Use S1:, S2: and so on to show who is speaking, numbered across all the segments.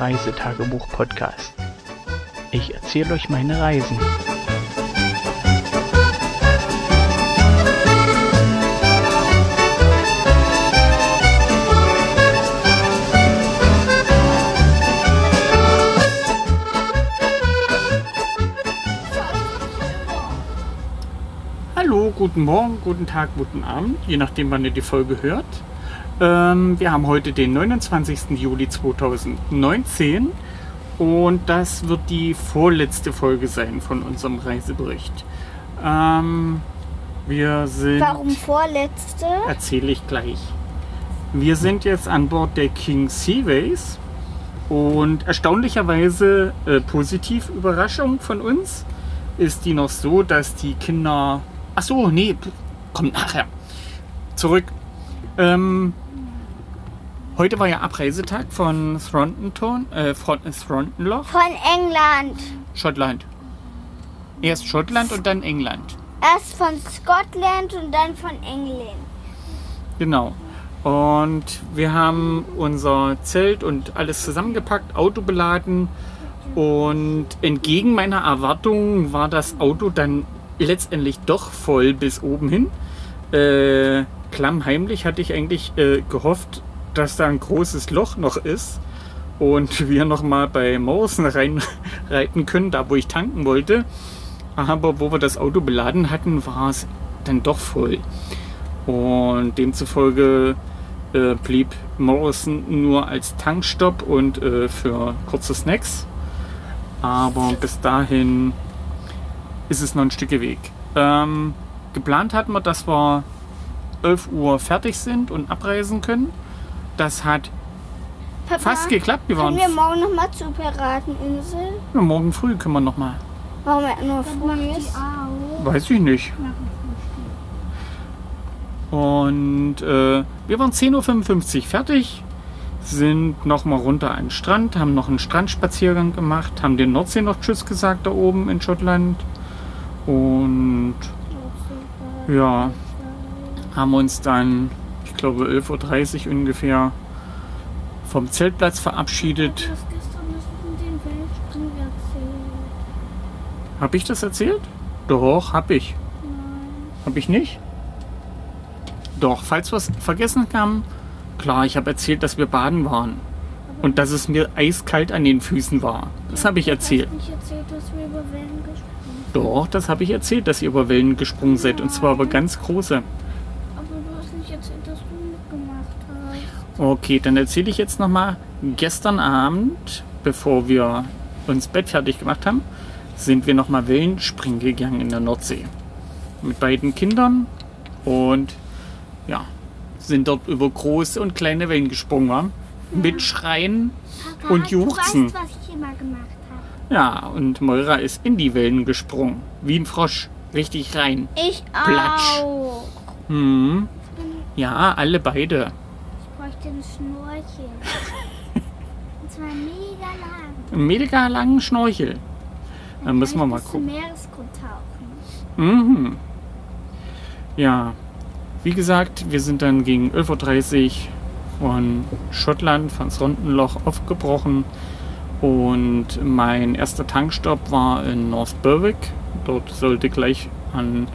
S1: Reisetagebuch-Podcast. Ich erzähle euch meine Reisen. Hallo, guten Morgen, guten Tag, guten Abend, je nachdem, wann ihr die Folge hört. Ähm, wir haben heute den 29. Juli 2019 und das wird die vorletzte Folge sein von unserem Reisebericht. Ähm, wir sind.
S2: Warum vorletzte?
S1: Erzähle ich gleich. Wir sind jetzt an Bord der King Seaways und erstaunlicherweise äh, positiv Überraschung von uns ist die noch so, dass die Kinder. Ach so, nee, kommt nachher. Zurück. Ähm, heute war ja Abreisetag von Thronton, äh, von Throntonloch,
S2: Von England.
S1: Schottland. Erst Schottland und dann England.
S2: Erst von Scotland und dann von England.
S1: Genau. Und wir haben unser Zelt und alles zusammengepackt, Auto beladen. Und entgegen meiner Erwartungen war das Auto dann letztendlich doch voll bis oben hin. Äh, klammheimlich hatte ich eigentlich äh, gehofft, dass da ein großes Loch noch ist und wir noch mal bei Morrison reinreiten können, da wo ich tanken wollte. Aber wo wir das Auto beladen hatten, war es dann doch voll. Und demzufolge äh, blieb Morrison nur als Tankstopp und äh, für kurze Snacks. Aber bis dahin ist es noch ein Stück Weg. Ähm, geplant hatten wir, dass wir 11 Uhr fertig sind und abreisen können. Das hat
S2: Papa,
S1: fast geklappt. Wir waren
S2: können wir morgen nochmal zur Pirateninsel?
S1: Ja, morgen früh können wir noch mal.
S2: Warum er nur früh ist?
S1: Weiß ich nicht. Und äh, wir waren 10.55 Uhr fertig, sind nochmal runter an den Strand, haben noch einen Strandspaziergang gemacht, haben den Nordsee noch Tschüss gesagt da oben in Schottland. Und ja, haben uns dann, ich glaube 11.30 Uhr ungefähr, vom Zeltplatz verabschiedet. Habe ich das erzählt? Doch, hab ich. Hab ich nicht? Doch, falls was vergessen kam, klar, ich habe erzählt, dass wir baden waren. Und dass es mir eiskalt an den Füßen war. Das habe ich erzählt.
S3: Hast nicht erzählt, dass wir über Wellen gesprungen sind.
S1: Doch, das habe ich erzählt, dass ihr über Wellen gesprungen seid. Und zwar aber ganz große.
S3: Aber du hast nicht erzählt, dass du mitgemacht hast.
S1: Okay, dann erzähle ich jetzt nochmal. Gestern Abend, bevor wir uns Bett fertig gemacht haben, sind wir nochmal Wellen springen gegangen in der Nordsee. Mit beiden Kindern und ja, sind dort über große und kleine Wellen gesprungen. wa? Mit Schreien
S3: Papa,
S1: und Juchzen.
S3: Du weißt, was ich immer gemacht habe.
S1: Ja, und Moira ist in die Wellen gesprungen. Wie ein Frosch. Richtig rein.
S2: Ich
S1: Platsch.
S2: auch.
S1: Hm. Ja, alle beide.
S3: Einen Schnorchel. Und zwar mega lang.
S1: Einen mega langen Schnorchel. Dann müssen wir mal gucken.
S3: Meeresgrund tauchen.
S1: Mhm. Ja, wie gesagt, wir sind dann gegen 11.30 Uhr von Schottland, von Rondenloch aufgebrochen. Und mein erster Tankstopp war in North Berwick. Dort sollte gleich an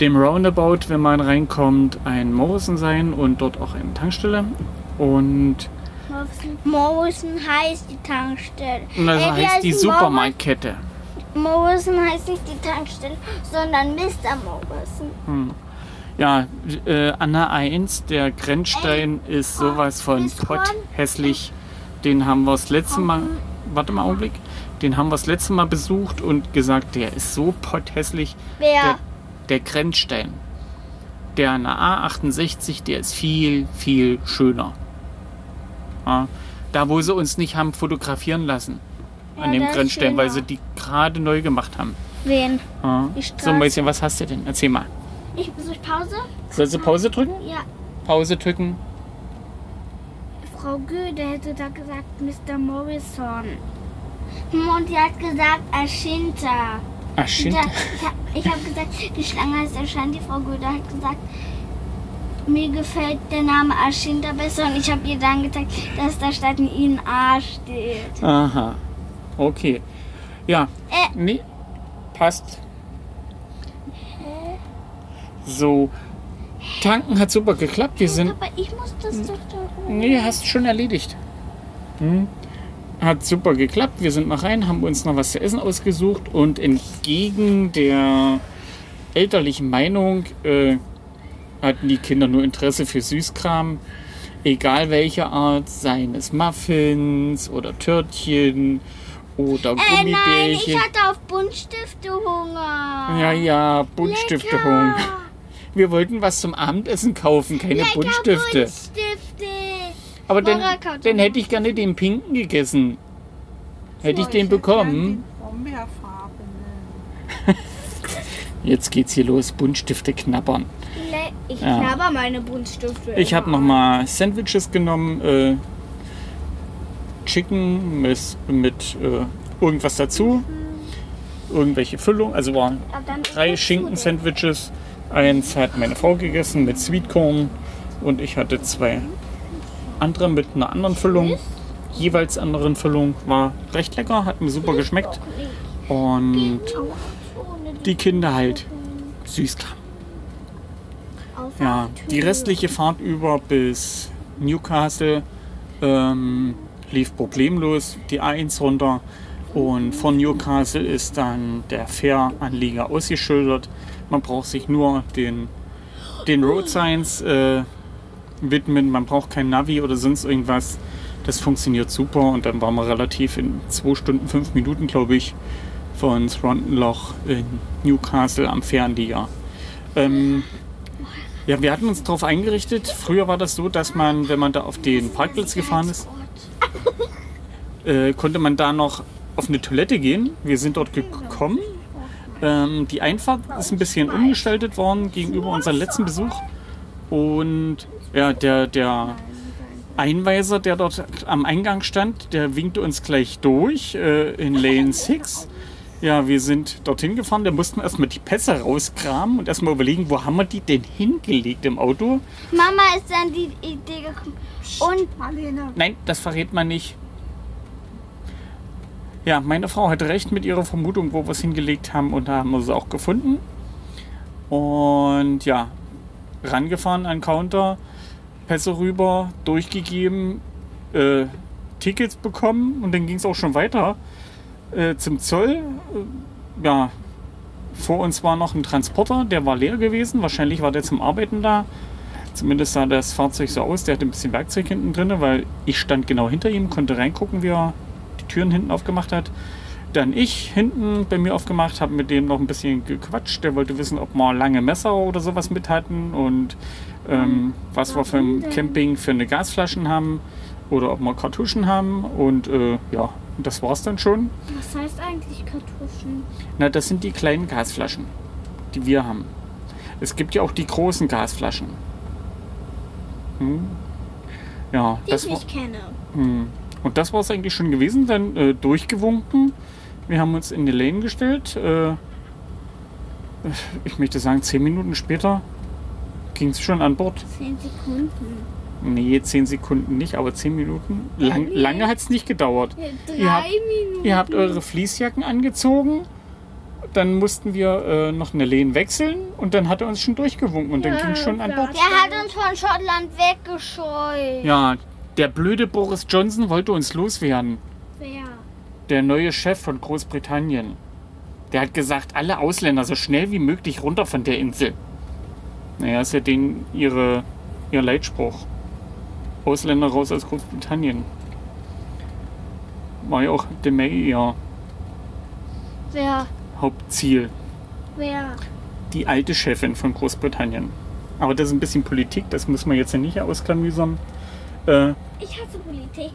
S1: dem Roundabout, wenn man reinkommt, ein Morrison sein und dort auch eine Tankstelle. Und
S2: Morrison heißt die Tankstelle.
S1: das
S2: Äh, wie
S1: heißt die Supermarktkette.
S2: Morrison heißt nicht die Tankstelle, sondern Mr. Morrison.
S1: Ja, äh, Anna 1, der Grenzstein ist sowas von
S2: Miss Horn?
S1: pott hässlich. Den haben wir das letzte Mal, warte mal einen Augenblick, den haben wir das letzte Mal besucht und gesagt, der ist so pott hässlich. Der,
S2: Wer?
S1: Der Grenzstein. Der an der A68, der ist viel, viel schöner. Ja, da, wo sie uns nicht haben fotografieren lassen. An
S2: Ja,
S1: dem
S2: der ist
S1: Grenzstein, weil sie die gerade neu gemacht haben.
S2: Wen?
S1: Ja. So,
S2: Straße.
S1: Mäuschen, was hast du denn? Erzähl mal.
S3: Ich, soll ich Pause?
S1: Sollst du Pause drücken?
S3: Ja.
S1: Pause drücken.
S3: Frau Goethe hätte da gesagt Mr. Morrison.
S2: Und die hat gesagt Ashinta. Da,
S1: shit.
S2: ich habe hab gesagt, die Schlange heißt Ashanti. Frau Goethe hat gesagt mir gefällt der Name Ashinta besser und ich habe ihr dann gezeigt, dass da statt ein I ein A steht.
S1: Aha. Okay. Ja.
S2: Äh.
S1: Nee. Passt. So. Tanken hat super geklappt. Wir sind.
S2: Aber ich muss das doch da
S1: Nee, hast schon erledigt. Hm. Hat super geklappt. Wir sind noch rein, haben uns noch was zu essen ausgesucht und entgegen der elterlichen Meinung äh, hatten die Kinder nur Interesse für Süßkram, egal welcher Art, seien es Muffins oder Törtchen oder
S2: Äh, nein,
S1: Gummibärchen.
S2: ich hatte auf Buntstifte Hunger.
S1: ja, ja, Buntstifte.
S2: Lecker.
S1: Wir wollten was zum Abendessen kaufen, keine
S2: Lecker
S1: Buntstifte.
S2: Buntstifte.
S1: Aber dann
S2: noch.
S1: hätte ich gerne den pinken gegessen. Hätte ich den bekommen.
S4: Brombeerfarbene.
S1: Jetzt geht's hier los, Buntstifte knabbern.
S2: Le- Ich
S1: Ja.
S2: knabber meine Buntstifte.
S1: Ich habe nochmal Sandwiches genommen, äh, Chicken mit, mit äh, irgendwas dazu, irgendwelche Füllung, also waren
S2: ist
S1: drei Schinken-Sandwiches. Eins hat meine Frau gegessen mit Sweetcorn und ich hatte zwei andere mit einer anderen Füllung, jeweils anderen Füllung. War recht lecker, hat mir super geschmeckt und die Kinder halt Süßkram.
S2: Auf
S1: Ja, die restliche Fahrt über bis Newcastle ähm, lief problemlos die A1 runter und von Newcastle ist dann der Fähranlieger ausgeschildert. Man braucht sich nur den, den Road Signs äh, widmen, man braucht kein Navi oder sonst irgendwas. Das funktioniert super und dann waren wir relativ in 2 Stunden, 5 Minuten, glaube ich, von Swantonloch in Newcastle am Fähranlieger. Ähm, ja, wir hatten uns darauf eingerichtet. Früher war das so, dass man, wenn man da auf den Parkplatz gefahren ist, äh, konnte man da noch auf eine Toilette gehen. Wir sind dort gekommen. Ähm, die Einfahrt ist ein bisschen umgestaltet worden gegenüber unserem letzten Besuch. Und ja, der, der Einweiser, der dort am Eingang stand, der winkte uns gleich durch äh, in Lane 6. Ja, wir sind dorthin gefahren, da mussten wir erstmal die Pässe rauskramen und erstmal überlegen, wo haben wir die denn hingelegt im Auto?
S2: Mama ist dann die Idee gekommen. Und
S4: Marlene,
S1: Nein, das verrät man nicht. Ja, meine Frau hatte recht mit ihrer Vermutung, wo wir es hingelegt haben und da haben wir es auch gefunden. Und ja, rangefahren an den Counter, Pässe rüber, durchgegeben, äh, Tickets bekommen und dann ging es auch schon weiter äh, zum Zoll. Äh, ja, vor uns war noch ein Transporter, der war leer gewesen. Wahrscheinlich war der zum Arbeiten da. Zumindest sah das Fahrzeug so aus. Der hatte ein bisschen Werkzeug hinten drin, weil ich stand genau hinter ihm, konnte reingucken, wie er die Türen hinten aufgemacht hat. Dann ich hinten bei mir aufgemacht, habe mit dem noch ein bisschen gequatscht. Der wollte wissen, ob wir lange Messer oder sowas mit hatten und ähm, was wir für ein Camping für eine Gasflaschen haben oder ob wir Kartuschen haben. Und äh, ja, das war's dann schon.
S2: was heißt eigentlich Kartuschen?
S1: Na, das sind die kleinen Gasflaschen, die wir haben. Es gibt ja auch die großen Gasflaschen. Hm. Ja,
S2: Die
S1: das
S2: ich nicht kenne.
S1: hm. und das war es eigentlich schon gewesen. Dann äh, durchgewunken. Wir haben uns in die Lane gestellt. Äh, ich möchte sagen, zehn Minuten später ging es schon an Bord.
S2: Zehn Sekunden.
S1: Nee, zehn Sekunden nicht, aber zehn Minuten. Lang, lange hat es nicht gedauert.
S2: Drei
S1: Ihr habt-
S2: Minuten.
S1: Ihr habt eure Fließjacken angezogen. Dann mussten wir äh, noch eine Lehne wechseln und dann hat er uns schon durchgewunken und dann ging schon an Bord.
S2: Der hat uns von Schottland weggescheut.
S1: Ja, der blöde Boris Johnson wollte uns loswerden.
S2: Wer?
S1: Der neue Chef von Großbritannien. Der hat gesagt, alle Ausländer so schnell wie möglich runter von der Insel. Naja, ist ja den ihre, ihr Leitspruch. Ausländer raus aus Großbritannien. War ja auch de May ihr
S2: Wer?
S1: Hauptziel.
S2: Wer?
S1: die alte Chefin von Großbritannien. Aber das ist ein bisschen Politik, das muss man jetzt ja nicht ausklamüsern. Äh,
S2: Ich hasse Politik.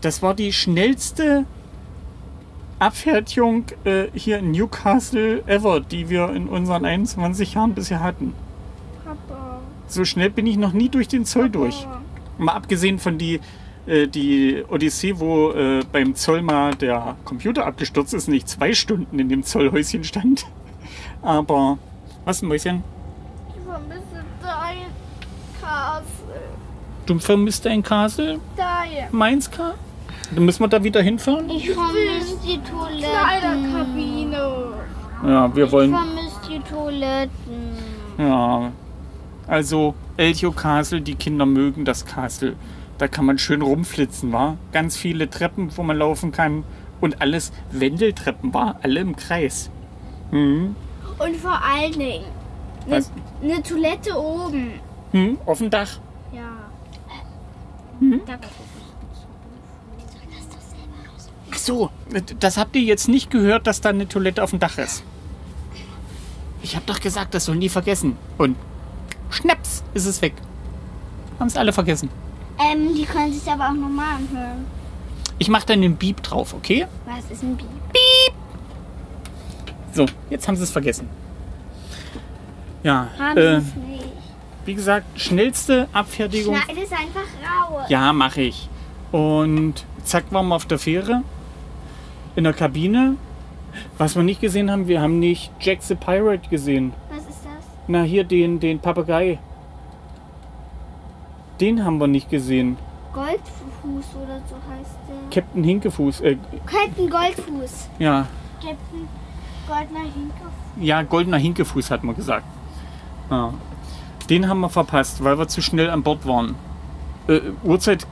S1: das war die schnellste Abfertigung äh, hier in Newcastle ever, die wir in unseren 21 Jahren bisher hatten. So schnell bin ich noch nie durch den Zoll durch. Mal abgesehen von die, äh, die Odyssee, wo äh, beim Zoll mal der Computer abgestürzt ist und ich zwei Stunden in dem Zollhäuschen stand. Aber, was, Mäuschen?
S2: Ich vermisse Zeit.
S1: Du vermisst dein Castle,
S3: Da, ja.
S1: Mainz-Ka? Dann müssen wir da wieder hinfahren?
S2: Ich vermisse die Toiletten.
S3: Kleiderkabine.
S1: Ja, wir
S2: Ich
S1: wollen.
S2: vermisse die Toiletten.
S1: Ja. Also, Elcho Castle, die Kinder mögen das Castle. Da kann man schön rumflitzen, war? Ganz viele Treppen, wo man laufen kann. Und alles Wendeltreppen, war? Alle im Kreis. Hm.
S3: Und vor allen Dingen eine, eine Toilette oben.
S1: Hm, auf dem Dach.
S3: Ja.
S1: Mhm.
S3: Da
S1: Ach so, das habt ihr jetzt nicht gehört, dass da eine Toilette auf dem Dach ist. Ich hab doch gesagt, das sollen die vergessen. Und schnaps ist es weg. Haben es alle vergessen.
S2: Ähm, die können sich aber auch nochmal anhören.
S1: Ich mach dann den Beep drauf, okay?
S2: Was ist ein Bieb?
S1: So, jetzt haben sie es vergessen. Ja,
S2: Haben
S1: äh,
S2: nicht.
S1: wie gesagt, schnellste Abfertigung.
S3: Schneid es einfach raus.
S1: Ja, mache ich. Und zack, waren wir auf der Fähre. In der Kabine. Was wir nicht gesehen haben, wir haben nicht Jack the Pirate gesehen. Na, hier den, den Papagei. Den haben wir nicht gesehen.
S3: Goldfuß oder so heißt der.
S1: Captain Hinkefuß. Äh,
S3: Captain Goldfuß.
S1: ja,
S3: Captain Goldner Hinke.
S1: ja, goldener Hinkefuß hat man gesagt. Ja. Den haben wir verpasst, weil wir zu schnell an Bord waren. Äh, Uhrzeit,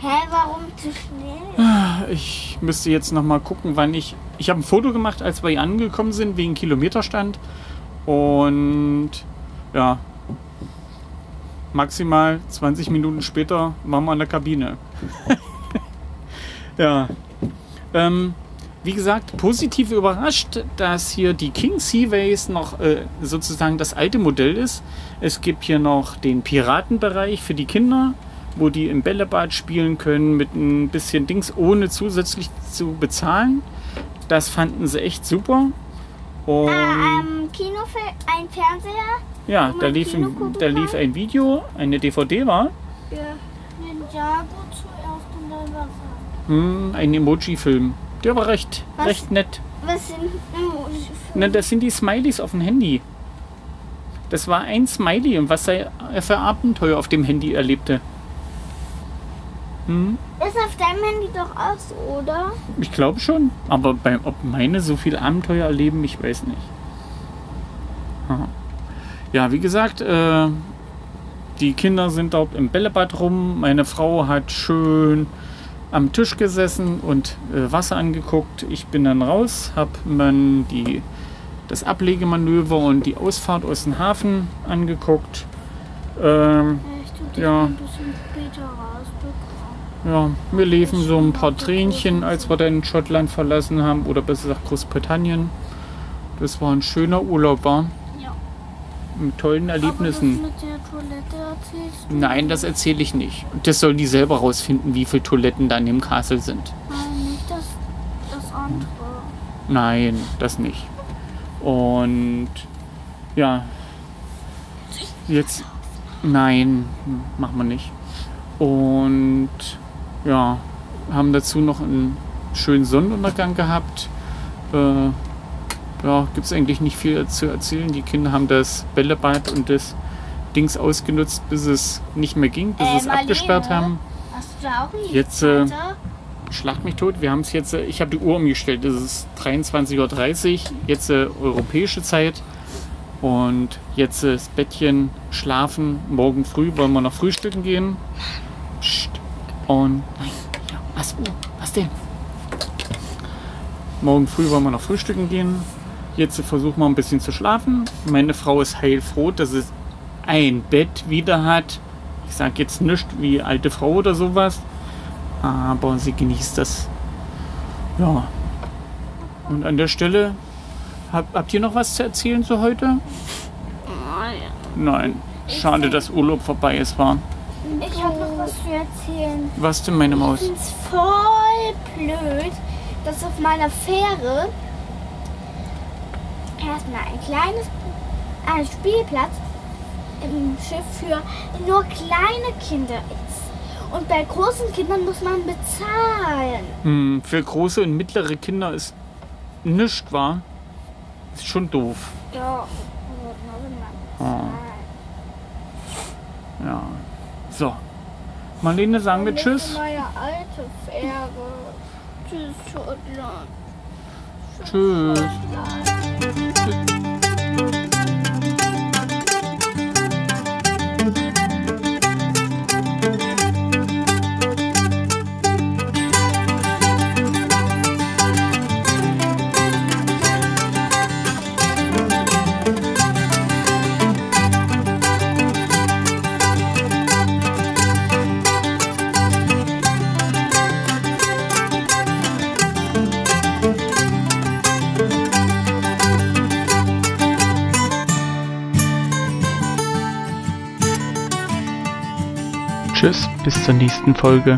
S3: Hä, warum zu schnell?
S1: ich müsste jetzt noch mal gucken, wann ich... Ich habe ein Foto gemacht, als wir hier angekommen sind, wegen Kilometerstand. Und ja, maximal 20 Minuten später waren wir an der Kabine. ja. Ähm, wie gesagt, positiv überrascht, dass hier die King Seaways noch äh, sozusagen das alte Modell ist. Es gibt hier noch den Piratenbereich für die Kinder, wo die im Bällebad spielen können mit ein bisschen Dings, ohne zusätzlich zu bezahlen. Das fanden sie echt super. Und
S3: Kinofilm, ein Fernseher.
S1: ja, da lief,
S3: Kino
S1: ein, da lief ein Video, eine DVD war,
S3: Ja. Ninjago zuerst und dann Wasser.
S1: hm, ein Emoji-Film. Der war recht,
S3: Was?
S1: recht nett.
S3: Was sind Emojis?
S1: Na, das sind die Smileys auf dem Handy. Das war ein Smiley und was er für Abenteuer auf dem Handy erlebte. Hm,
S3: Ist auf deinem Handy doch auch so, oder?
S1: ich glaube schon. Aber bei, ob meine so viel Abenteuer erleben, ich weiß nicht. Ja, wie gesagt, äh, die Kinder sind dort im Bällebad rum. Meine Frau hat schön am Tisch gesessen und äh, Wasser angeguckt. Ich bin dann raus, habe mir die, das Ablegemanöver und die Ausfahrt aus dem Hafen angeguckt. Ähm, Ja. ja, mir liefen so ein paar Tränchen, als wir dann Schottland verlassen haben oder besser gesagt Großbritannien. Das war ein schöner Urlaub, war. Mit tollen Erlebnissen.
S3: Aber das mit der Toilette erzählst du
S1: Nein, das erzähle ich nicht. Das sollen die selber rausfinden, wie viele Toiletten da in dem Castle sind.
S3: Nein, nicht das, das andere.
S1: Nein, das nicht. Und ja, jetzt nein, machen wir nicht. Und ja, haben dazu noch einen schönen Sonnenuntergang gehabt. Äh, ja, gibt es eigentlich nicht viel zu erzählen. Die Kinder haben das Bällebad und das Dings ausgenutzt, bis es nicht mehr ging, bis sie
S3: Äh,
S1: es abgesperrt haben.
S3: Hast du da auch nicht?
S1: Jetzt, äh? Schlag mich tot. Wir haben es jetzt, äh, ich habe die Uhr umgestellt. Es ist 23.30 Uhr, jetzt äh, europäische Zeit. Und jetzt äh, das Bettchen schlafen. Morgen früh wollen wir noch frühstücken gehen. Psst. Und nein, ja, was, oh, was denn? Morgen früh wollen wir noch frühstücken gehen. Jetzt versuchen wir ein bisschen zu schlafen. Meine Frau ist heilfroh, dass es ein Bett wieder hat. Ich sage jetzt nicht wie alte Frau oder sowas aber sie genießt das. Ja. Und an der Stelle, hab, habt ihr noch was zu erzählen zu heute? Nein. Schade, dass Urlaub vorbei ist, war.
S3: Ich habe noch was zu erzählen.
S1: Was denn, meine
S3: Ich
S1: Maus?
S3: finde es voll blöd, dass auf meiner Fähre erstmal ein kleines ein Spielplatz im Schiff für nur kleine Kinder ist. Und bei großen Kindern muss man bezahlen.
S1: Hm, für große und mittlere Kinder ist nichts wahr. Ist schon doof.
S3: Ja, man
S1: Ah. Ja. So. Marlene, sagen wir Tschüss.
S3: Meine alte Fähre. Tschüss, Schottland.
S1: Tschüss. Tschüss, bis zur nächsten Folge.